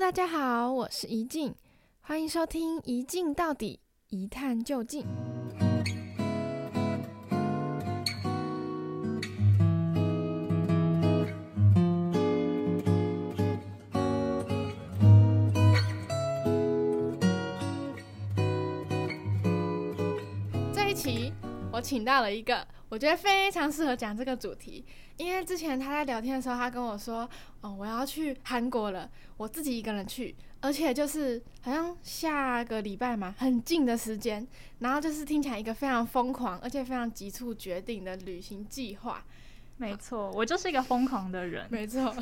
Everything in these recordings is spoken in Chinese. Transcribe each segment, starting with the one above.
大家好，我是宜静，欢迎收听《一静到底，一探究竟》。这一期我请到了一个，我觉得非常适合讲这个主题。因为之前他在聊天的时候，他跟我说：“哦，我要去韩国了，我自己一个人去，而且就是好像下个礼拜嘛，很近的时间。然后就是听起来一个非常疯狂，而且非常急促决定的旅行计划。”没错，我就是一个疯狂的人。没错。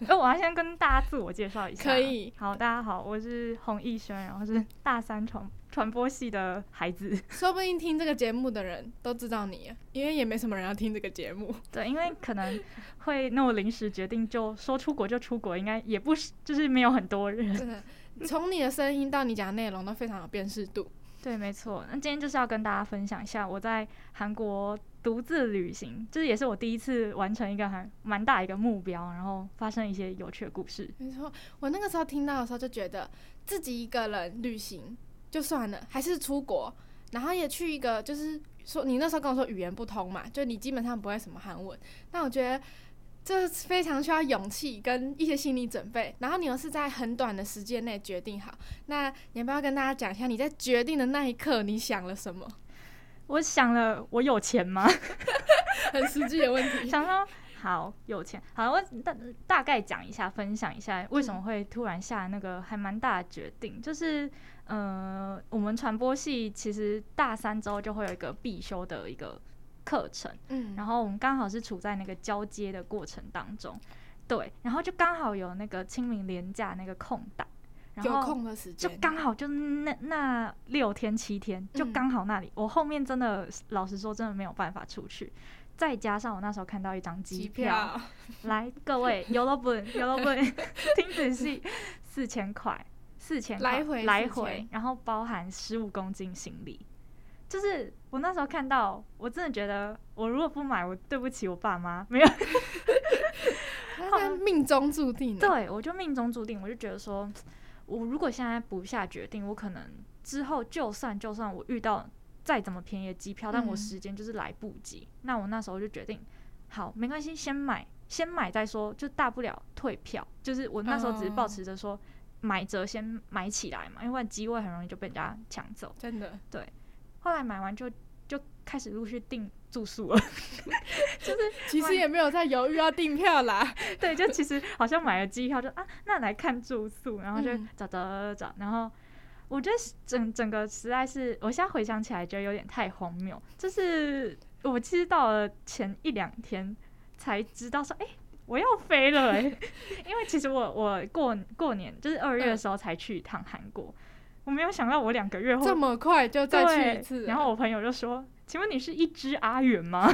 那 我要先跟大家自我介绍一下。可以。好，大家好，我是洪艺轩，然后是大三传传播系的孩子。说不定听这个节目的人都知道你，因为也没什么人要听这个节目。对，因为可能会那么临时决定就说出国就出国，应该也不是，就是没有很多人。真的，从你的声音到你讲的内容都非常有辨识度。对，没错。那今天就是要跟大家分享一下我在韩国独自旅行，就是也是我第一次完成一个还蛮大一个目标，然后发生一些有趣的故事。没错，我那个时候听到的时候就觉得自己一个人旅行就算了，还是出国，然后也去一个就是说你那时候跟我说语言不通嘛，就你基本上不会什么韩文，那我觉得。这非常需要勇气跟一些心理准备，然后你又是在很短的时间内决定好，那你要不要跟大家讲一下你在决定的那一刻你想了什么？我想了，我有钱吗？很实际的问题。想说好有钱，好，我大大概讲一下，分享一下为什么会突然下那个还蛮大的决定，嗯、就是呃，我们传播系其实大三之后就会有一个必修的一个。课程，嗯，然后我们刚好是处在那个交接的过程当中，对，然后就刚好有那个清明连假那个空档，然后有空的时间，就刚好就那那六天七天，就刚好那里，嗯，我后面真的老实说真的没有办法出去，再加上我那时候看到一张机票，来各位有了本有了本，听仔细，四千块，四千来回来回，然后包含十五公斤行李。就是我那时候看到，我真的觉得，我如果不买，我对不起我爸妈。没有，他命中注定。对，我就命中注定，我就觉得说，我如果现在不下决定，我可能之后就算就算我遇到再怎么便宜的机票，但我时间就是来不及。嗯、那我那时候就决定，好，没关系，先买，先买再说，就大不了退票。就是我那时候只是保持着说，买着先买起来嘛，因为机位很容易就被人家抢走。真的，对。后来买完就就开始陆续订住宿了，就是其实也没有在犹豫要订票啦。对，就其实好像买了机票就啊，那来看住宿，然后就找找找，然后我觉得整整个实在是，我现在回想起来觉得有点太荒谬。就是我其实到了前一两天才知道说，哎、欸，我要飞了哎、欸，因为其实我我过过年就是二月的时候才去一趟韩国。我没有想到我两个月后这么快就再去一次，然后我朋友就说：“请问你是一只阿远吗？”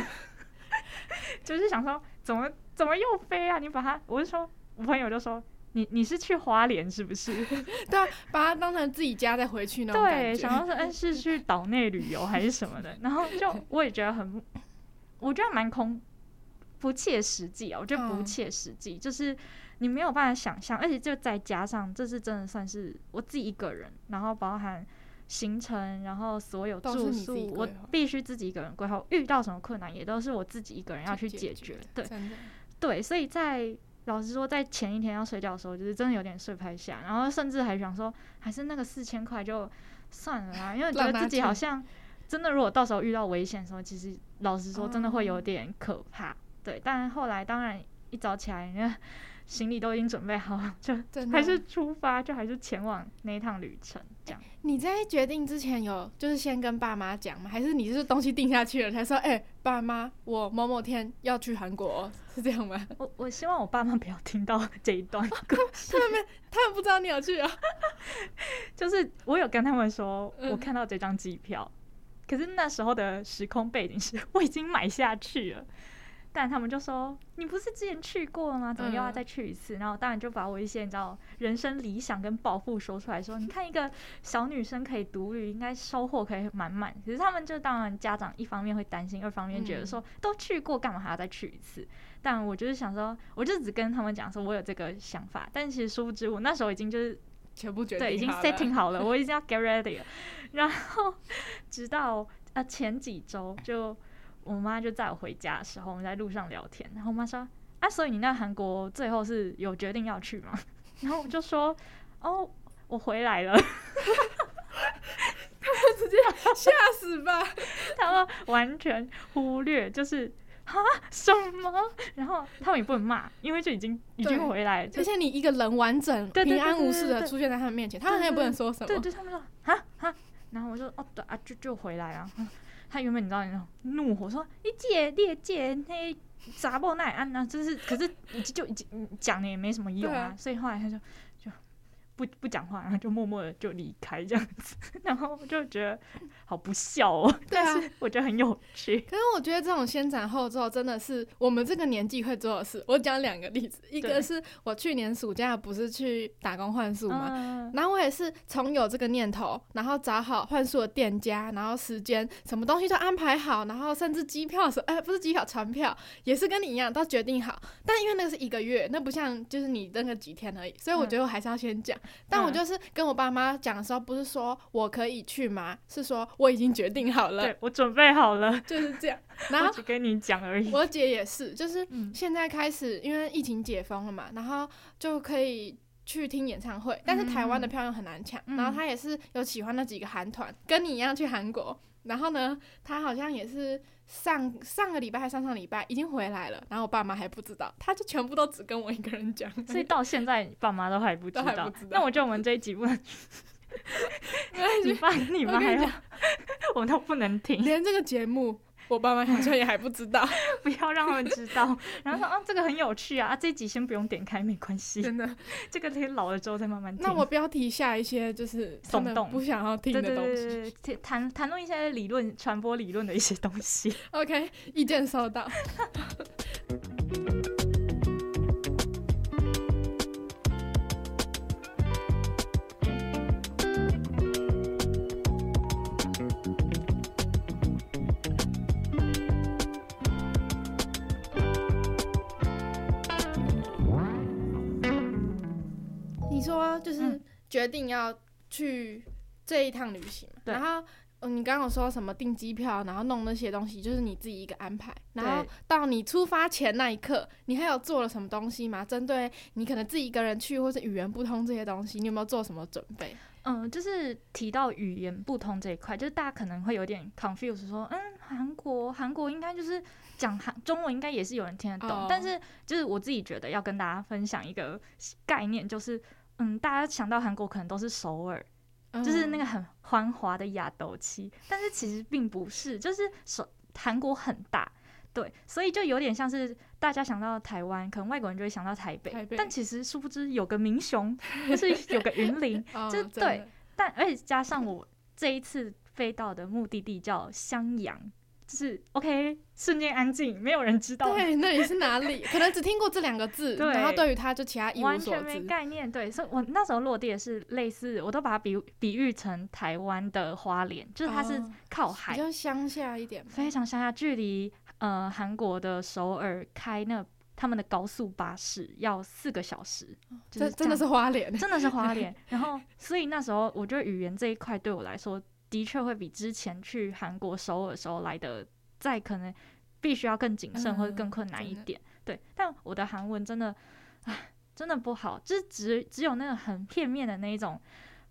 就是想说怎么怎么又飞啊？你把它，我就说，我朋友就说：“你你是去花莲是不是？” 对啊，把它当成自己家再回去那种对，想要说，嗯，是去岛内旅游还是什么的？然后就我也觉得很，我觉得蛮空，不切实际啊！我觉得不切实际，嗯、就是。你没有办法想象，而且就再加上，这是真的算是我自己一个人，然后包含行程，然后所有住宿，我必须自己一个人规划。遇到什么困难，也都是我自己一个人要去解决。对，对，所以在老实说，在前一天要睡觉的时候，就是真的有点睡不太下，然后甚至还想说，还是那个四千块就算了啦，因为觉得自己好像真的，如果到时候遇到危险的时候，其实老实说，真的会有点可怕。对，但后来当然一早起来，人家行李都已经准备好了，就还是出发，就还是前往那一趟旅程。这样，你在决定之前有就是先跟爸妈讲吗？还是你就是东西定下去了才说？哎、欸，爸妈，我某某天要去韩国、喔，是这样吗？我我希望我爸妈不要听到这一段 他们他们不知道你有去啊。就是我有跟他们说，我看到这张机票、嗯，可是那时候的时空背景是我已经买下去了。但他们就说：“你不是之前去过了吗？怎么又要再去一次？”嗯、然后当然就把我一些你知道人生理想跟抱负说出来说：“你看一个小女生可以独旅，应该收获可以满满。”可是他们就当然家长一方面会担心，二方面觉得说都去过，干嘛还要再去一次？但我就是想说，我就只跟他们讲说我有这个想法，但其实殊不知我那时候已经就是。全部决定对，已经 setting 好了，我已经要 get ready 了。然后直到呃前几周，就我妈就载我回家的时候，我们在路上聊天，然后我妈说：“啊，所以你那韩国最后是有决定要去吗？” 然后我就说：“哦，我回来了。”他们直接吓死吧！他们完全忽略，就是。啊什么？然后他们也不能骂，因为就已经已经回来了。而且你一个人完整平安无事的出现在他们面前，他们也不能说什么。对对，他们说啊啊，然后我就哦对啊，就就回来了。他原本你知道那种怒火说你姐你姐那砸爆那安呢，就是可是已经就已经讲了也没什么用啊，所以后来他就。不不讲话，然后就默默的就离开这样子，然后我就觉得好不孝哦。对啊，但是我觉得很有趣。可是我觉得这种先斩后奏真的是我们这个年纪会做的事。我讲两个例子，一个是我去年暑假不是去打工换宿嘛，嗯、然后我也是从有这个念头，然后找好换宿的店家，然后时间什么东西都安排好，然后甚至机票什哎不是机票船票也是跟你一样都决定好。但因为那个是一个月，那不像就是你那个几天而已，所以我觉得我还是要先讲。但我就是跟我爸妈讲的时候，不是说我可以去吗？是说我已经决定好了，对，我准备好了，就是这样。然后只跟你讲而已。我姐也是，就是现在开始，因为疫情解封了嘛，然后就可以去听演唱会，但是台湾的票又很难抢。然后她也是有喜欢那几个韩团，跟你一样去韩国。然后呢，她好像也是。上上个礼拜还上上礼拜已经回来了，然后我爸妈还不知道，他就全部都只跟我一个人讲，所以到现在爸妈都还不知道。那我觉得我们这一集不能 你爸你妈还有，我都不能听，连这个节目。我爸妈好像也还不知道，不要让他们知道。然后说啊，这个很有趣啊，啊，这集先不用点开，没关系。真的，这个等老了之后再慢慢听。那我标题下一些就是耸动不想要听的东西，谈谈论一些理论、传播理论的一些东西。OK，意见收到。决定要去这一趟旅行，嗯、然后嗯你刚刚有说什么订机票，然后弄那些东西，就是你自己一个安排。然后到你出发前那一刻，你还有做了什么东西吗？针对你可能自己一个人去，或是语言不通这些东西，你有没有做什么准备？嗯，就是提到语言不通这一块，就是大家可能会有点 confused，说，嗯，韩国韩国应该就是讲韩中文，应该也是有人听得懂。Oh. 但是就是我自己觉得要跟大家分享一个概念，就是。嗯，大家想到韩国可能都是首尔，嗯、就是那个很繁华的亚斗区，但是其实并不是，就是首韩国很大，对，所以就有点像是大家想到台湾，可能外国人就会想到台北，台北但其实殊不知有个民雄，就是有个云林，就对，但而且加上我这一次飞到的目的地叫襄阳。是 OK，瞬间安静，没有人知道。对，那里是哪里？可能只听过这两个字，然后对于他就其他一无所知，完全没概念。对，所以我那时候落地也是类似，我都把它比比喻成台湾的花莲，就是它是靠海，哦、比较乡下一点，非常乡下，距离呃韩国的首尔开那他们的高速巴士要四个小时，这、就是、真的是花莲，真的是花莲。然后，所以那时候我觉得语言这一块对我来说。的确会比之前去韩国首尔的时候来的再可能必须要更谨慎或者更困难一点，嗯、对。但我的韩文真的，唉，真的不好，就是只只有那个很片面的那一种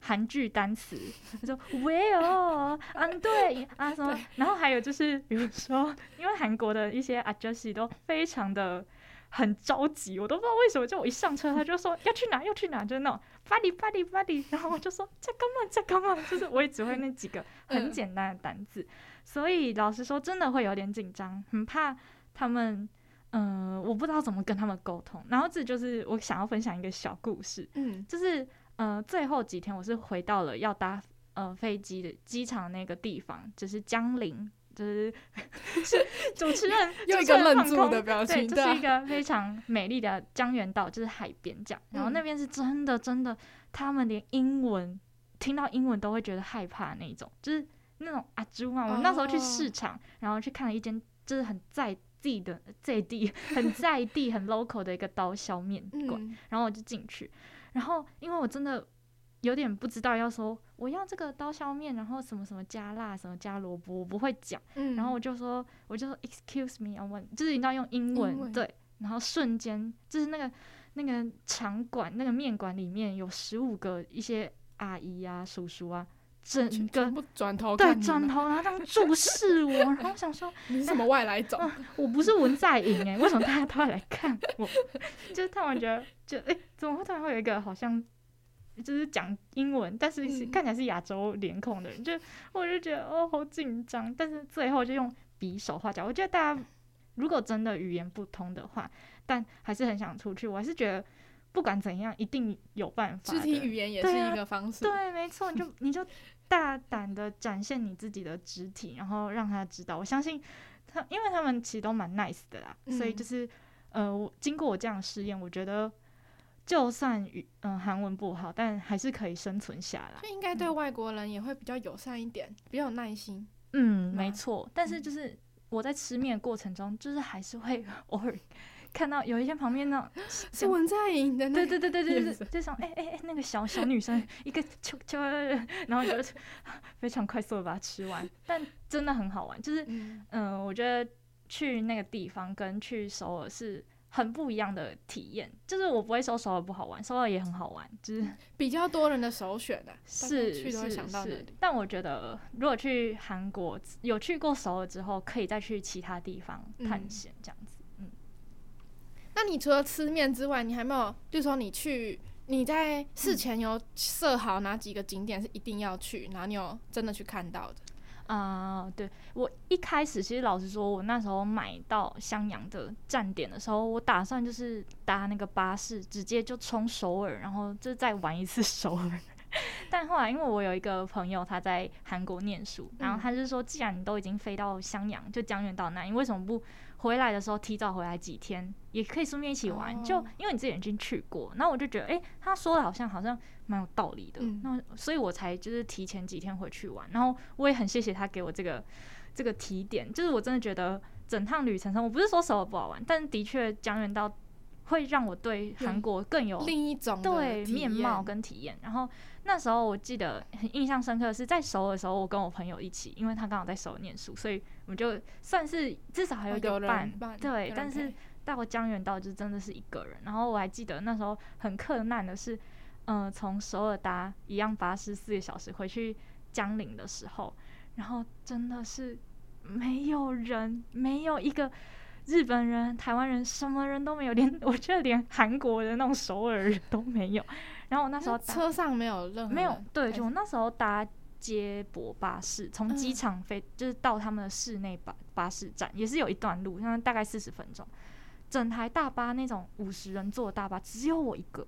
韩剧单词，他说 Well，嗯，对啊什么，然后还有就是比如说，因为韩国的一些阿哲西都非常的。很着急，我都不知道为什么。就我一上车，他就说要去哪，要去哪，就是那种 buddy buddy buddy。然后我就说在干嘛，在干嘛？就是我也只会那几个很简单的单字，所以老实说，真的会有点紧张，很怕他们。嗯、呃，我不知道怎么跟他们沟通。然后这就是我想要分享一个小故事。嗯，就是呃，最后几天我是回到了要搭呃飞机的机场那个地方，就是江陵。就是 是 主持人用一个愣住的表情，对，这是一个非常美丽的江原道，就是海边这样。然后那边是真的真的，他们连英文听到英文都会觉得害怕那种，就是那种阿猪嘛。我那时候去市场，然后去看了一间，就是很在地的在地很在地很 local 的一个刀削面馆，然后我就进去，然后因为我真的。有点不知道要说我要这个刀削面，然后什么什么加辣，什么加萝卜，我不会讲。嗯、然后我就说，我就说 excuse me，我问，就是你知道用英文，英文对，然后瞬间就是那个那个场馆那个面馆里面有十五个一些阿姨啊叔叔啊，整个转头对转头，然后他们注视我，然后我想说 你是什么外来种？啊、我不是文在寅哎，为什么大家都要来看我？就是他们觉得就哎、欸，怎么会突然会有一个好像。就是讲英文，但是看起来是亚洲脸孔的人，嗯、就我就觉得哦，好紧张。但是最后就用比手画脚。我觉得大家如果真的语言不通的话，但还是很想出去，我还是觉得不管怎样，一定有办法。肢体语言也是一个方式。对，啊、对，没错，你就 你就大胆的展现你自己的肢体，然后让他知道。我相信他，因为他们其实都蛮 nice 的啦，嗯、所以就是呃，我经过我这样试验，我觉得。就算语嗯韩文不好，但还是可以生存下来。就应该对外国人也会比较友善一点，嗯、比较有耐心。嗯，没错。但是就是我在吃面的过程中，就是还是会 偶尔看到有一些旁边那种 是文在寅的，对对对对对对，这种 哎哎哎那个小小女生一个球球，然后就非常快速的把它吃完。但真的很好玩，就是嗯、呃，我觉得去那个地方跟去首尔是。很不一样的体验，就是我不会说首尔不好玩，首尔也很好玩，就是比较多人的首选的，是去都会想到那里。是，但我觉得如果去韩国有去过首尔之后，可以再去其他地方探险，这样子。嗯，嗯，那你除了吃面之外，你还没有，就是说你去你在事前有设好哪几个景点是一定要去，然后你有真的去看到的？啊、uh，对，我一开始其实老实说，我那时候买到襄阳的站点的时候，我打算就是搭那个巴士直接就冲首尔，然后就再玩一次 首尔。但后来因为我有一个朋友他在韩国念书，然后他就说，既然你都已经飞到襄阳，就江原道那，你为什么不？回来的时候提早回来几天，也可以顺便一起玩。Oh. 就因为你自己已经去过，那我就觉得，哎、欸，他说的好像好像蛮有道理的。嗯、那所以我才就是提前几天回去玩。然后我也很谢谢他给我这个这个提点，就是我真的觉得整趟旅程上，我不是说首尔不好玩，但的确江原道会让我对韩国更有另一种对面貌跟体验。然后那时候我记得很印象深刻的是在首尔的时候，我跟我朋友一起，因为他刚好在首尔念书，所以。我们就算是至少还有一个伴，哦、对，但是到江原道就真的是一个人。然后我还记得那时候很困难的是，嗯、呃，从首尔搭一样巴士四个小时回去江陵的时候，然后真的是没有人，没有一个日本人、台湾人，什么人都没有，连 我觉得连韩国的那种首尔人都没有。然后我那时候车上没有任何没有，对，就我那时候搭。接驳巴士从机场飞，就是到他们的室内巴巴士站，也是有一段路，那大概四十分钟。整台大巴那种五十人坐的大巴，只有我一个，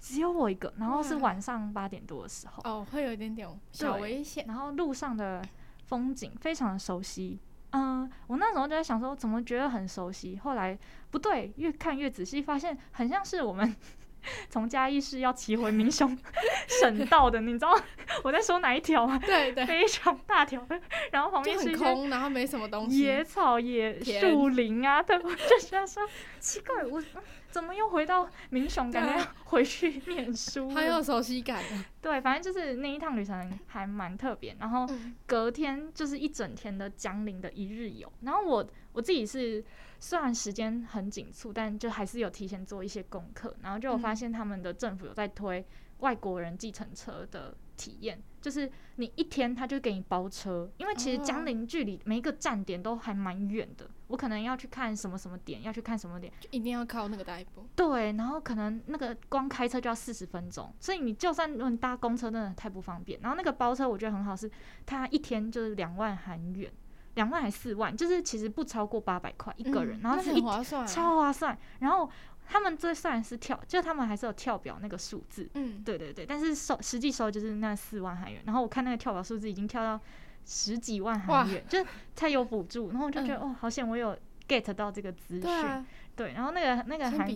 只有我一个。然后是晚上八点多的时候，哦，会有一点点小危险。然后路上的风景非常的熟悉，嗯，我那时候就在想说，怎么觉得很熟悉？后来不对，越看越仔细，发现很像是我们。从嘉义市要骑回民雄 省道的，你知道我在说哪一条吗？对对，非常大条，然后旁边是空，然后没什么东西，野草野树林啊，对，我就觉得说 奇怪，我怎么又回到民雄，感觉要回去念书，很有熟悉感。对，反正就是那一趟旅程还蛮特别，然后隔天就是一整天的江陵的一日游，然后我我自己是。虽然时间很紧促，但就还是有提前做一些功课，然后就有发现他们的政府有在推外国人计程车的体验，就是你一天他就给你包车，因为其实江陵距离每一个站点都还蛮远的，我可能要去看什么什么点，要去看什么点，就一定要靠那个代步。对，然后可能那个光开车就要四十分钟，所以你就算你搭公车，真的太不方便。然后那个包车我觉得很好，是它一天就是两万韩元。两万还四万，就是其实不超过八百块一个人，嗯、然后是一划算、啊、超划算。然后他们这算是跳，就他们还是有跳表那个数字，嗯，对对对。但是收实际收就是那四万韩元。然后我看那个跳表数字已经跳到十几万韩元，就才有补助。然后我就觉得、嗯、哦，好险我有 get 到这个资讯。对、然后那个那个韩。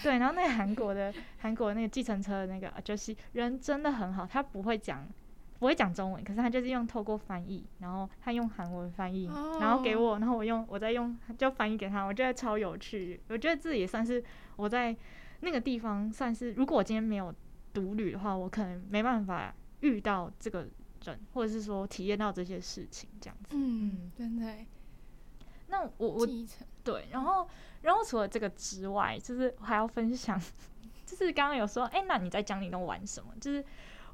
对，然后那个韩国的韩国的那个计程车的那个就是人真的很好，他不会讲。不会讲中文，可是他就是用透过翻译，然后他用韩文翻译，oh. 然后给我，然后我用我再用就翻译给他，我觉得超有趣。我觉得这也算是我在那个地方算是，如果我今天没有独旅的话，我可能没办法遇到这个人，或者是说体验到这些事情这样子。嗯，真的。那我我对，然后然后除了这个之外，就是我还要分享，就是刚刚有说，哎，那你在江陵都玩什么？就是。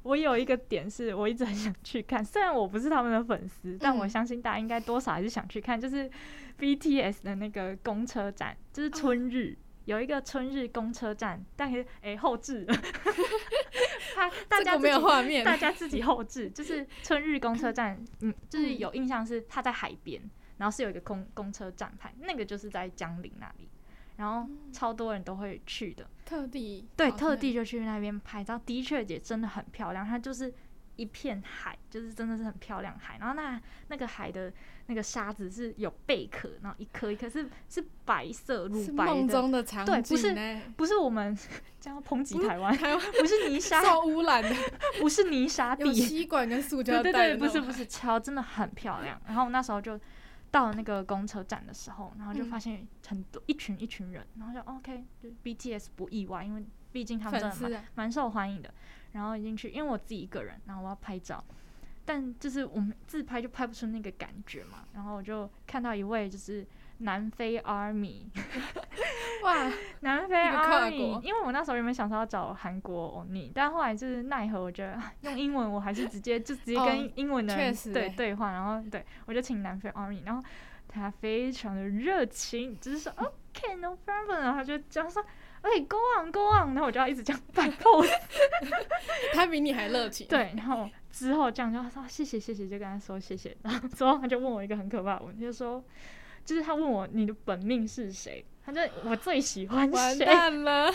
我有一个点是我一直很想去看，虽然我不是他们的粉丝，但我相信大家应该多少还是想去看，就是 BTS 的那个公车展，就是春日有一个春日公车站，但是哎后置，他大家没有画面，大家自己后置，就是春日公车站，嗯，就是有印象是它在海边，然后是有一个公公车站牌，那个就是在江陵那里。然后超多人都会去的，特地对，特地就去那边拍照，的确也真的很漂亮。它就是一片海，就是真的是很漂亮海。然后那那个海的那个沙子是有贝壳，然后一颗一颗是是白色乳白的，梦中的场景。对，不是不是我们 这样抨击台湾，台湾不是泥沙 受污染的，不是泥沙 地，吸管跟塑胶袋，对对对，不是不是，超真的很漂亮。然后那时候就。到了那个公车站的时候，然后就发现很多一群一群人，然后就 OK，就 BTS 不意外，因为毕竟他们真的蛮蛮受欢迎的。然后进去，因为我自己一个人，然后我要拍照，但就是我们自拍就拍不出那个感觉嘛。然后我就看到一位就是。南非 Army，哇，南非 Army，因为我那时候原本想说要找韩国欧尼，但后来就是奈何，我觉得用英文我还是直接就直接跟英文的人对对话，然后对我就请南非 Army，然后他非常的热情，只是说 OK no problem，然后他就这样说，哎、go on go on，然后我就要一直这样摆 pose，他比你还热情，对，然后之后这样就说谢谢谢谢，就跟他说谢谢，然后之后他就问我一个很可怕的问题，就说。就是他问我你的本命是谁，他就我最喜欢谁？完蛋了！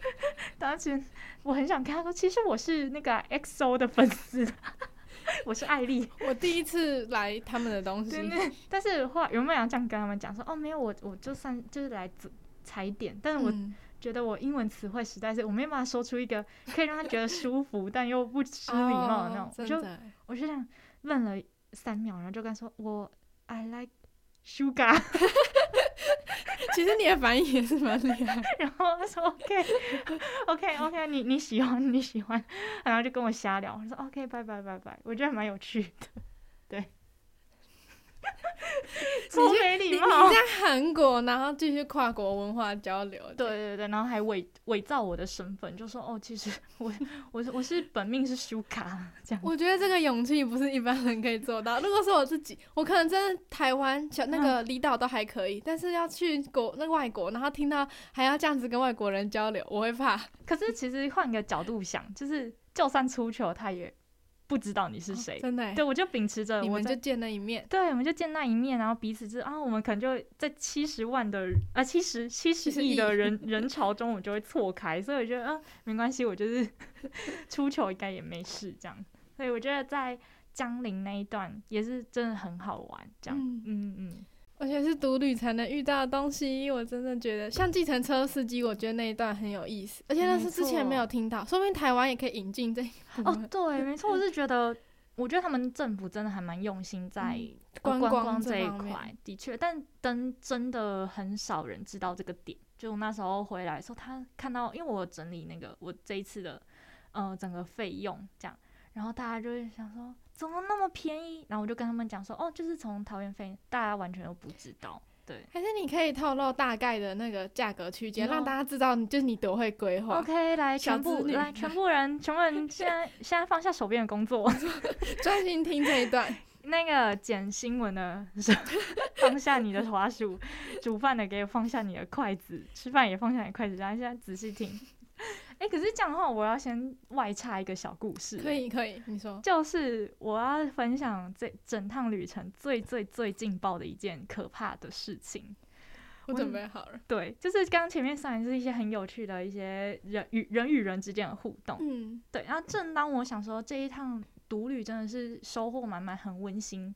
当时我很想跟他说，其实我是那个 XO 的粉丝，我是艾丽。我第一次来他们的东西，对对，但是后来有没有这样跟他们讲说，哦，没有，我我就算就是来踩点，但是我觉得我英文词汇实在是我没办法说出一个可以让他觉得舒服但又不失礼貌的那种，我就我就这样愣了三秒，然后就跟他说我 I like。Sugar，其实你的反应也是蛮厉害。然后他说 OK，OK，OK，、okay, okay, okay, 你你喜欢你喜欢，然后就跟我瞎聊。我说 OK，拜拜拜拜，我觉得蛮有趣的，对。超没礼貌！你在韩国，然后继续跨国文化交流，对对对，然后还伪伪造我的身份，就说哦，其实我 我是我是本命是苏卡这样。我觉得这个勇气不是一般人可以做到。如果是我自己，我可能真的台湾小那个离岛都还可以，嗯，但是要去国那个外国，然后听到还要这样子跟外国人交流，我会怕。可是其实换个角度想，就是就算出糗，他也。不知道你是谁、哦，真的。对，我就秉持着，我们就见那一面。对，我们就见那一面，然后彼此就啊，我们可能就在七十万的啊七十七十亿的人 人潮中，我们就会错开。所以我觉得啊，没关系，我就是 出糗应该也没事这样。所以我觉得在江陵那一段也是真的很好玩，这样。嗯嗯嗯。而且是独旅才能遇到的东西，我真的觉得像计程车司机，我觉得那一段很有意思。而且那是之前没有听到，说不定台湾也可以引进这一哦，对，没错，我是觉得，我觉得他们政府真的还蛮用心在观光这一块，的确，但真真的很少人知道这个点。就那时候回来的时候，他看到，因为我整理那个我这一次的呃整个费用这样，然后大家就会想说。怎么那么便宜？然后我就跟他们讲说，哦，就是从桃园飞，大家完全都不知道。对，还是你可以透露大概的那个价格区间，让大家知道你就是你多会规划。OK，来全部来 全部人，全部人现在现在放下手边的工作，专心听这一段。那个剪新闻的，放下你的滑鼠；煮饭的，给我放下你的筷子；吃饭也放下你的筷子。然后现在仔细听。哎、欸，可是这样的话，我要先外插一个小故事。可以，可以，你说。就是我要分享这整趟旅程最最最劲爆的一件可怕的事情。我准备好了。对，就是刚前面上来是一些很有趣的一些人与人与人之间的互动。嗯，对。然后正当我想说这一趟独旅真的是收获满满，很温馨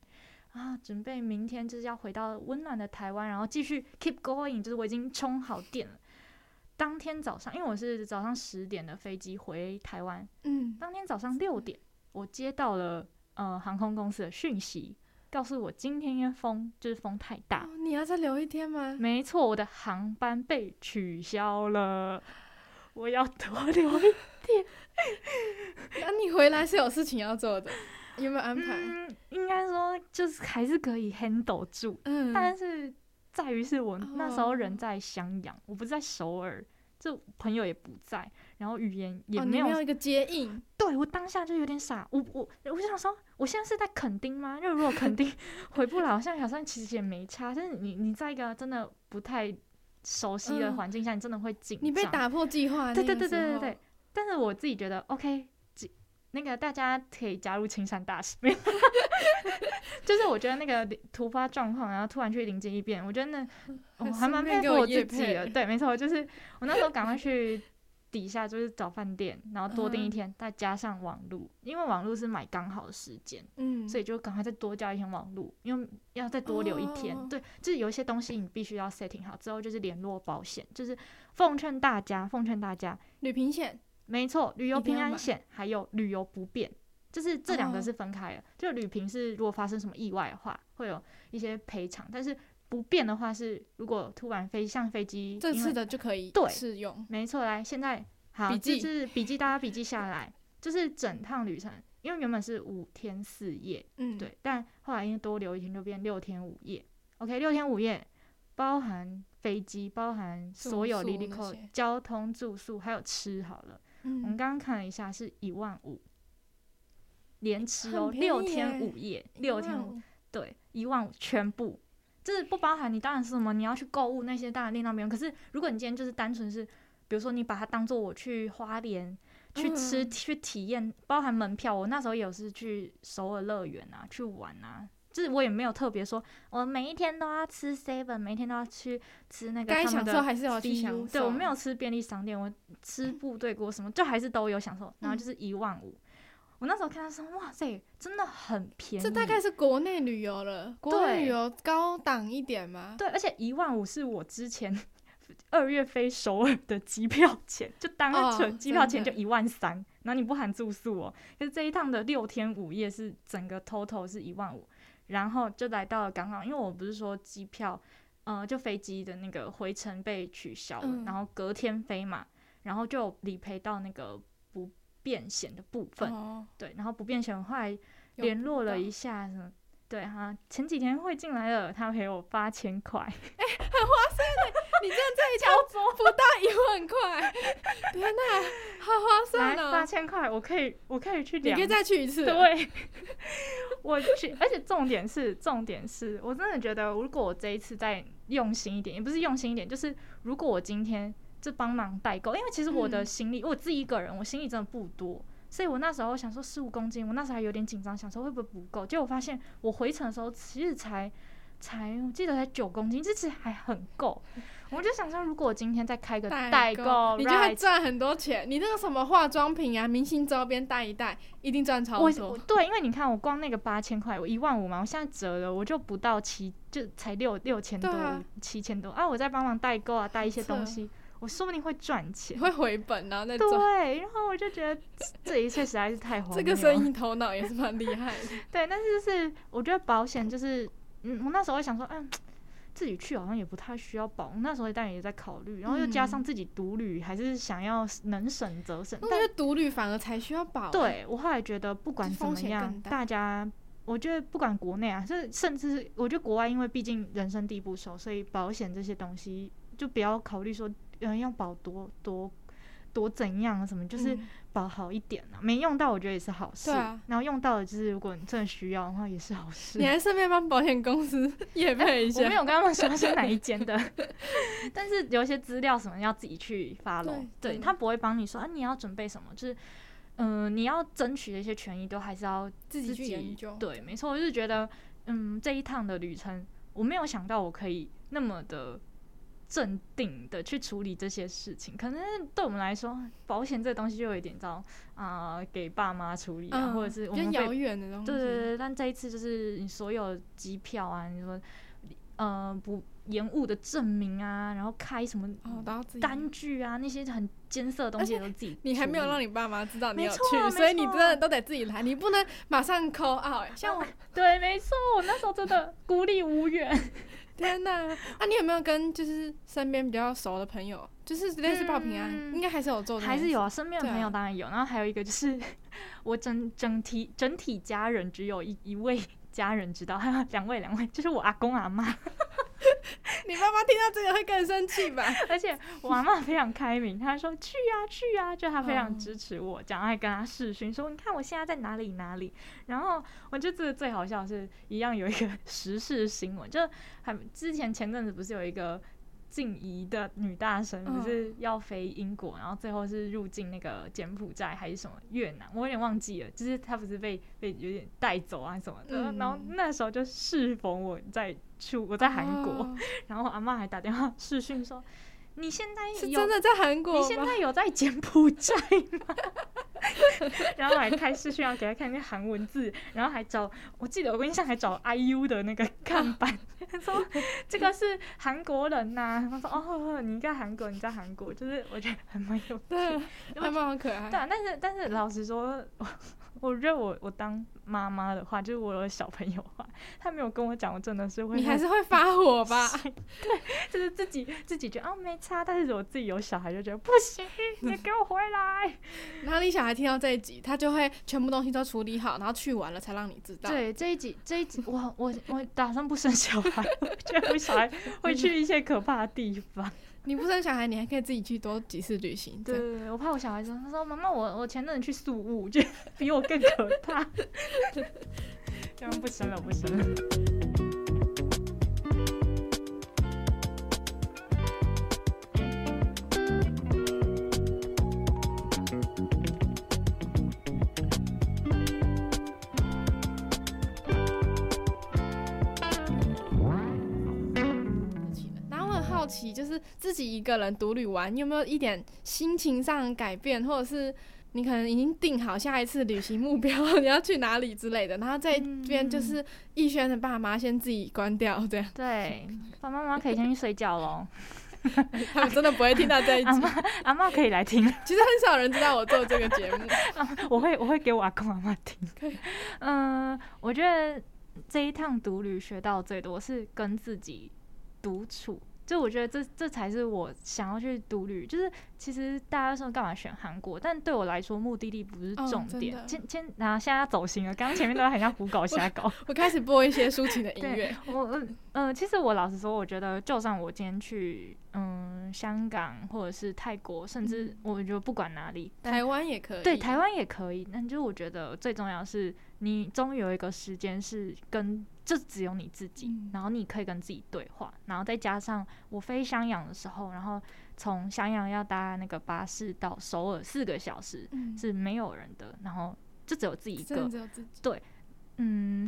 啊，准备明天就是要回到温暖的台湾，然后继续 keep going，就是我已经充好电了。当天早上，因为我是早上十点的飞机回台湾，嗯，当天早上六点，我接到了呃航空公司的讯息，告诉我今天因为风就是风太大，哦，你要再留一天吗？没错，我的航班被取消了，我要多留一 天。那、啊、你回来是有事情要做的，有没有安排？嗯，应该说就是还是可以 handle 住，嗯，但是。在于是我那时候人在襄阳，oh. 我不在首尔，就朋友也不在，然后语言也没有，oh, 没有一个接应。对，我当下就有点傻，我我我就想说，我现在是在垦丁吗？因为如果垦丁 回不来，我现在好像其实也没差。但是你你在一个真的不太熟悉的环境下，嗯，你真的会紧张。你被打破计划，对对对对对对。但是我自己觉得 OK。那个大家可以加入青山大使，就是我觉得那个突发状况，然后突然去临机一变，我觉得那我还蛮佩服我自己的。对，没错，就是我那时候赶快去底下就是找饭店，然后多订一天，再加上网路，因为网路是买刚好的时间，嗯，所以就赶快再多交一天网路，因为要再多留一天。对，就是有一些东西你必须要 setting 好之后，就是联络保险，就是奉劝大家，奉劝大家旅平险。没错，旅游平安险还有旅游不便，就是这两个是分开的。Oh. 就旅平是如果发生什么意外的话，会有一些赔偿，但是不便的话是如果突然飞像飞机，这次的就可以适用。没错，来现在好，这是笔记，大家笔记下来，就是整趟旅程，因为原本是五天四夜，嗯，对，但后来因为多留一天，就变六天五夜。OK，六天五夜包含飞机，包含所有里里扣交通、住宿还有吃好了。嗯、我们刚刚看了一下，是一万五，连吃哦，六天五夜，六天五，对，一万五全部，就是不包含你当然是什么，你要去购物那些当然另当别论。可是如果你今天就是单纯是，比如说你把它当做我去花莲去吃、嗯、去体验，包含门票，我那时候也是去首尔乐园啊去玩啊。就是我也没有特别说，我每一天都要吃 seven，每一天都要去吃那个。该享受还是要去享受。对，我没有吃便利商店，我吃部队锅什么，就还是都有享受。然后就是一万五，我那时候看到说，哇塞，真的很便宜。这大概是国内旅游了，国内旅游高档一点吗？对，而且一万五是我之前 二月飞首尔的机票钱，就单纯机票钱就一万三，然后你不含住宿哦。可是这一趟的六天五夜是整个 total 是一万五。然后就来到了港港，因为我不是说机票，呃，就飞机的那个回程被取消了，嗯、然后隔天飞嘛，然后就理赔到那个不便险的部分，哦、对，然后不便险后来联络了一下什么，对哈，前几天会进来了，他赔我八千块，哎、欸，很划算的。你这样这一条 不到一万块，天哪，好划算哦！八千块，我可以，我可以去两，你可以再去一次。对，我去，而且重点是，重点是我真的觉得，如果我这一次再用心一点，也不是用心一点，就是如果我今天就帮忙代购，因为其实我的行李，嗯、我自己一个人，我行李真的不多，所以我那时候想说十五公斤，我那时候还有点紧张，想说会不会不够，结果我发现我回程的时候其实才才，我记得才九公斤，这其实还很够。我就想说，如果我今天再开个代购，你就会赚很多钱。你那个什么化妆品啊、明星周边带一带，一定赚超多。对，因为你看，我光那个八千块，我一万五嘛，我现在折了，我就不到七，就才六六千多，七千多啊！我再帮忙代购啊，带一些东西，我说不定会赚钱，会回本啊。那对，然后我就觉得这一切实在是太荒谬。这个生意头脑也是蛮厉害的。对，但是就是我觉得保险就是，嗯，我那时候会想说，嗯。自己去好像也不太需要保，那时候当然也在考虑，然后又加上自己独旅，还是想要能省则省。但是独旅反而才需要保。对，我后来觉得不管怎么样，大家我觉得不管国内啊，甚甚至是我觉得国外，因为毕竟人生地不熟，所以保险这些东西就不要考虑说，嗯，要保多多。多怎样什么，就是保好一点啊。没用到我觉得也是好事。啊、然后用到了就是如果你真的需要的话也是好事。你还顺便帮保险公司 也配一下。我没有跟他们说是哪一间的，但是有一些资料什么要自己去 follow。对，他不会帮你说啊，你要准备什么，就是嗯、呃，你要争取的一些权益都还是要自己，自己去研究。对，没错，我就是觉得嗯，这一趟的旅程，我没有想到我可以那么的。镇定的去处理这些事情。可能对我们来说，保险这东西就有一点糟啊、呃，给爸妈处理啊，嗯、或者是我们遥远的东西。对对对，但这一次就是你所有机票啊，你说呃不。延误的证明啊，然后开什么单据啊，那些很艰涩的东西都自己。你还没有让你爸妈知道你有去，所以你真的都得自己来，你不能马上 call out。像我，对，没错，我那时候真的孤立无援。天哪！啊，你有没有跟就是身边比较熟的朋友，就是类似报平安，应该还是有做的，还是有啊。身边的朋友当然有，然后还有一个就是 我整整体整体家人只有一一位家人知道，还有两位两位，就是我阿公阿妈。你妈妈听到这个会更生气吧？而且我妈妈非常开明，她说去啊去啊，就她非常支持我，讲爱跟她试讯说，你看我现在在哪里哪里。然后我就觉得最好笑的是一样有一个时事新闻，就还之前前阵子不是有一个。静怡的女大生不是要飞英国，然后最后是入境那个柬埔寨还是什么越南，我有点忘记了。就是她不是被被有点带走啊什么的，然后那时候就适逢我在出我在韩国，然后阿妈还打电话视讯说。你现在是真的在韩国？你现在有在柬埔寨吗？然后还开视讯要给他看那韩文字，然后还找，我记得我印象还找 IU 的那个看板，他说这个是韩国人呐、啊。他说哦，你在韩国，你在韩国，就是我觉得还蛮有趣，对，还蛮可爱。对啊，但是但是老实说。我觉得我我当妈妈的话，就是我有小朋友的话，他没有跟我讲，我真的是会。你还是会发火吧？对，就是自己自己觉得啊没差，但是我自己有小孩就觉得不行，你给我回来。然后你小孩听到这一集，他就会全部东西都处理好，然后去完了才让你知道。对，这一集这一集，我我我打算不生小孩，我觉得我小孩会去一些可怕的地方。你不生小孩，你还可以自己去多几次旅行。对对对，我怕我小孩说，他说妈妈，我我前阵子去宿雾，就 比我更可怕。这样不生了，不生了。就是自己一个人独旅玩，你有没有一点心情上的改变，或者是你可能已经定好下一次旅行目标，你要去哪里之类的？然后这边就是逸轩的爸妈先自己关掉，这样。对，爸爸妈妈可以先去睡觉喽。他们真的不会听到这一集。阿妈可以来听。其实很少人知道我做这个节目。我会我会给我阿公阿妈听。嗯、呃，我觉得这一趟独旅学到最多是跟自己独处。就我觉得这这才是我想要去独旅，就是其实大家说干嘛选韩国，但对我来说目的地不是重点。哦、先先，然后现在要走心了，刚刚前面都很像胡搞瞎搞。我开始播一些抒情的 音乐。我嗯嗯、呃，其实我老实说，我觉得就算我今天去嗯香港或者是泰国，甚至我觉得不管哪里，台湾也可以。对，台湾也可以。那就我觉得最重要是你终于有一个时间是跟。就只有你自己，嗯、然后你可以跟自己对话，然后再加上我飞襄阳的时候，然后从襄阳要搭那个巴士到首尔四个小时，嗯、是没有人的，然后就只有自己一个，对，嗯，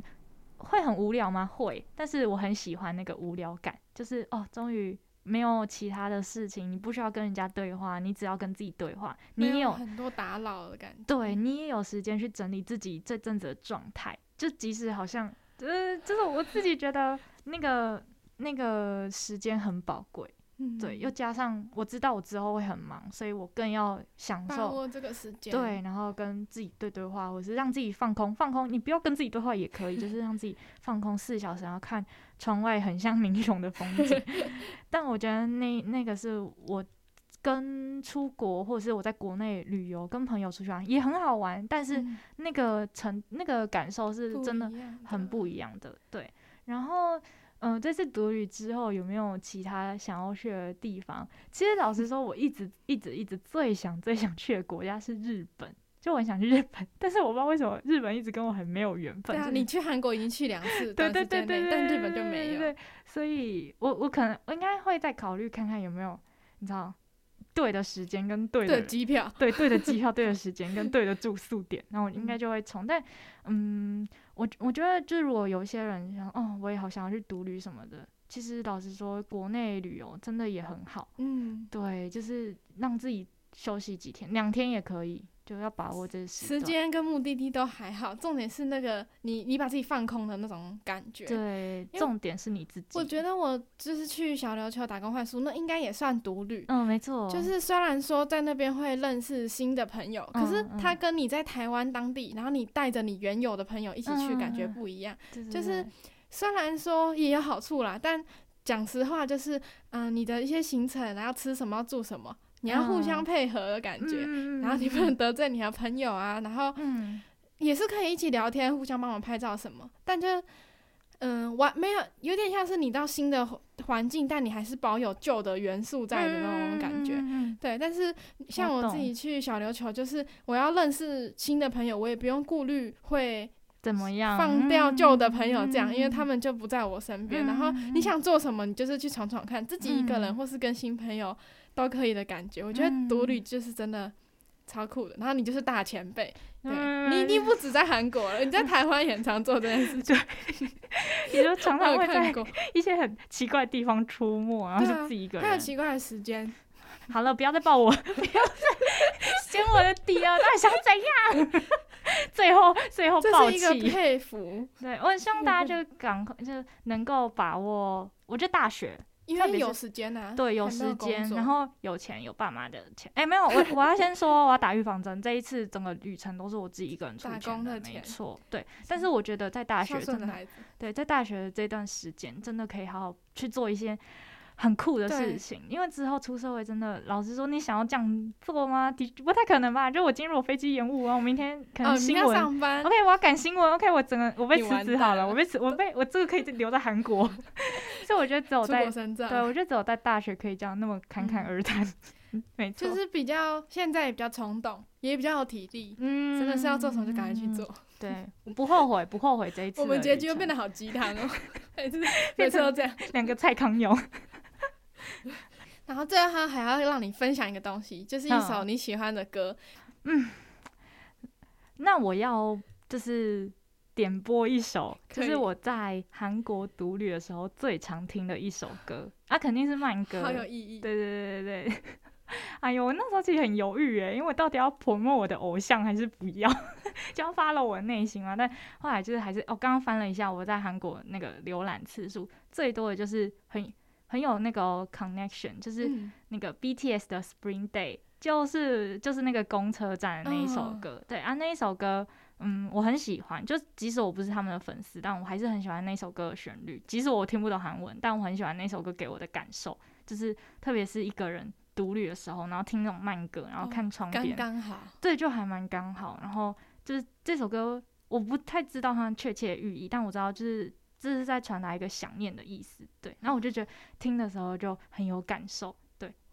会很无聊吗？会，但是我很喜欢那个无聊感，就是哦，终于没有其他的事情，你不需要跟人家对话，你只要跟自己对话，你也有很多打扰的感觉，对，你也有时间去整理自己这阵子的状态，就即使好像。呃，就是我自己觉得那个那个时间很宝贵，嗯、对，又加上我知道我之后会很忙，所以我更要享受这个时间，对，然后跟自己对对话，或是让自己放空放空。你不要跟自己对话也可以，就是让自己 放空四小时，然后看窗外很像 民雄的风景。但我觉得那那个是我。跟出国或者是我在国内旅游，跟朋友出去玩也很好玩，但是那个成、嗯、那个感受是真的很不一样的。对，然后嗯、呃，这次独旅之后有没有其他想要去的地方？其实老实说，我一直一直一直最想最想去的国家是日本，就我很想去日本，但是我不知道为什么日本一直跟我很没有缘分。对啊，你去韩国已经去两次，对对对对，但日本就没有。对，所以我我可能我应该会再考虑看看有没有，你知道。对的时间跟对的机票，对对的机票，对的时间跟对的住宿点，然后我应该就会从。但嗯，我我觉得，就如果有一些人想，哦，我也好想要去独旅什么的，其实老实说，国内旅游真的也很好。嗯，对，就是让自己休息几天，两天也可以。就要把握这时，时间跟目的地都还好，重点是那个你你把自己放空的那种感觉。对，重点是你自己。我觉得我就是去小琉球打工换宿，那应该也算独旅。嗯，没错。就是虽然说在那边会认识新的朋友，嗯、可是他跟你在台湾当地，然后你带着你原有的朋友一起去，感觉不一样。嗯、就是虽然说也有好处啦，但讲实话就是，嗯、呃，你的一些行程，然后吃什么，要住什么。你要互相配合的感觉，嗯、然后你不能得罪你的朋友啊，然后也是可以一起聊天，互相帮忙拍照什么。但就嗯，完没有，有点像是你到新的环境，但你还是保有旧的元素在的那种感觉。嗯、对，但是像我自己去小琉球，就是我要认识新的朋友，我也不用顾虑会怎么样放掉旧的朋友这样，嗯、因为他们就不在我身边。嗯、然后你想做什么，你就是去闯闯看，自己一个人或是跟新朋友。都可以的感觉，我觉得独旅就是真的超酷的。嗯、然后你就是大前辈，对、嗯、你已经不止在韩国了，你在台湾也很常做这件事情，也就 常常会在一些很奇怪的地方出没，然后就自己一个人。还有奇怪的时间。好了，不要再抱我，不要再掀我的底了，到底想怎样？最后，最后抱一个佩服。对，我很希望大家就赶快就能够把握。我觉得大学。因为有时间啊，对，有时间，然后有钱，有爸妈的钱。哎、欸，没有，我我要先说，我要打预防针。这一次整个旅程都是我自己一个人出钱的，没错，对。但是我觉得在大学真的，对，在大学的这段时间，真的可以好好去做一些。很酷的事情，因为之后出社会真的，老实说，你想要这样做吗？的不太可能吧？就我今天如果飞机延误，啊我明天可能新闻、哦、上班，OK，我要赶新闻，OK，我整个我被辞职好了，我被辞，我被我这个可以留在韩国，所以我觉得只有在对，我觉得只有在大学可以这样那么侃侃而谈，嗯、没错，就是比较现在也比较冲动，也比较有体力，嗯，真的是要做什么就赶快去做，对，我不后悔，不后悔这一次。我们结局又变得好鸡汤哦，每次每次都这样，两个蔡康永。然后最后他还要让你分享一个东西，就是一首你喜欢的歌。嗯，那我要就是点播一首，就是我在韩国独旅的时候最常听的一首歌。啊，肯定是慢歌，好有意义。对对对对对。哎呦，我那时候其实很犹豫诶，因为我到底要 promote 我的偶像还是不要，就要 follow 我内心嘛。但后来就是还是，我、哦、刚刚翻了一下，我在韩国那个浏览次数最多的就是很。很有那个 connection，就是那个 BTS 的 Spring Day，就是就是那个公车站的那一首歌。Oh. 对啊，那一首歌，嗯，我很喜欢。就即使我不是他们的粉丝，但我还是很喜欢那首歌的旋律。即使我听不懂韩文，但我很喜欢那首歌给我的感受。就是特别是一个人独旅的时候，然后听那种慢歌，然后看窗边，刚刚好。对，就还蛮刚好。然后就是这首歌，我不太知道它确切的寓意，但我知道就是。这是在传达一个想念的意思，对。然后我就觉得听的时候就很有感受，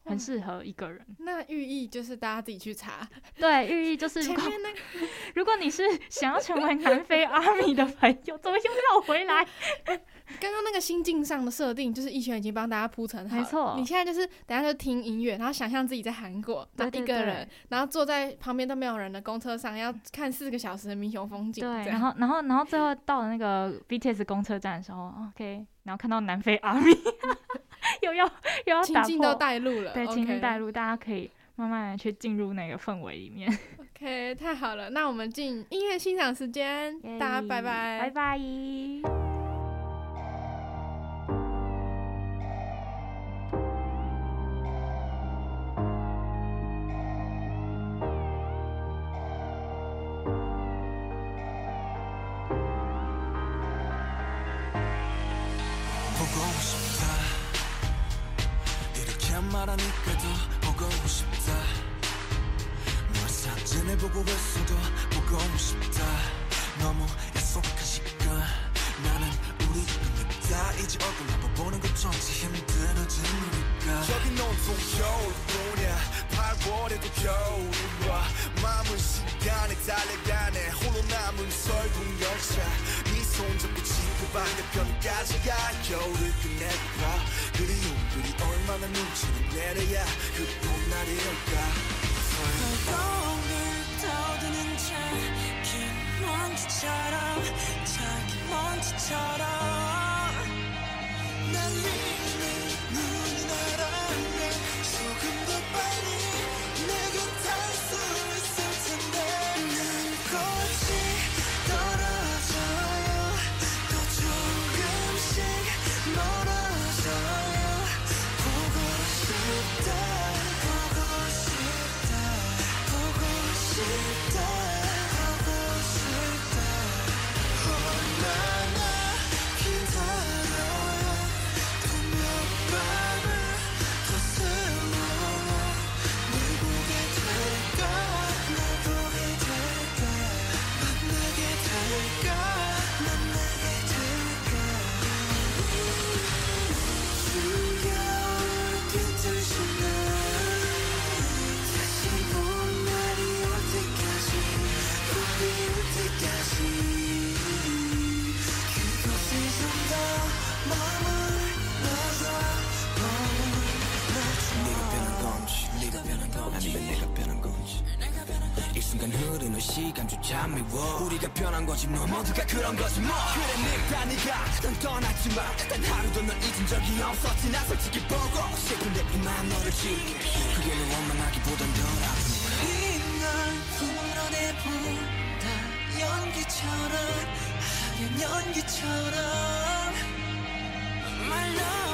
很适合一个人。那寓意就是大家自己去查。对，寓意就是如果前面那个，如果你是想要成为南非阿米的朋友，怎么又绕回来？刚刚那个心境上的设定，就是一璇已经帮大家铺陈好了。没错，你现在就是等下就听音乐，然后想象自己在韩国，那一个人，然后坐在旁边都没有人的公车上，要看四个小时的民雄风景。对，然后，然后，然后最后到了那个 BTS 公车站的时候，OK，然后看到南非阿米，又要 又要情境都带入了，对，情境带入，大家可以慢慢的去进入那个氛围里面。OK，太好了，那我们进音乐欣赏时间，大家拜拜，拜拜。 우리가 변한 거지 뭐. 모두가 그런 거지 뭐. 그래 네가 네가 난 떠났지만 단 하루도 널 잊은 적이 없었지. 나 솔직히 보고 싶은데 이만 너를 지우기 그게 널 원망하기보단 덜 아프 이날 풀어내보다. 연기처럼 하얀 연기처럼. 말로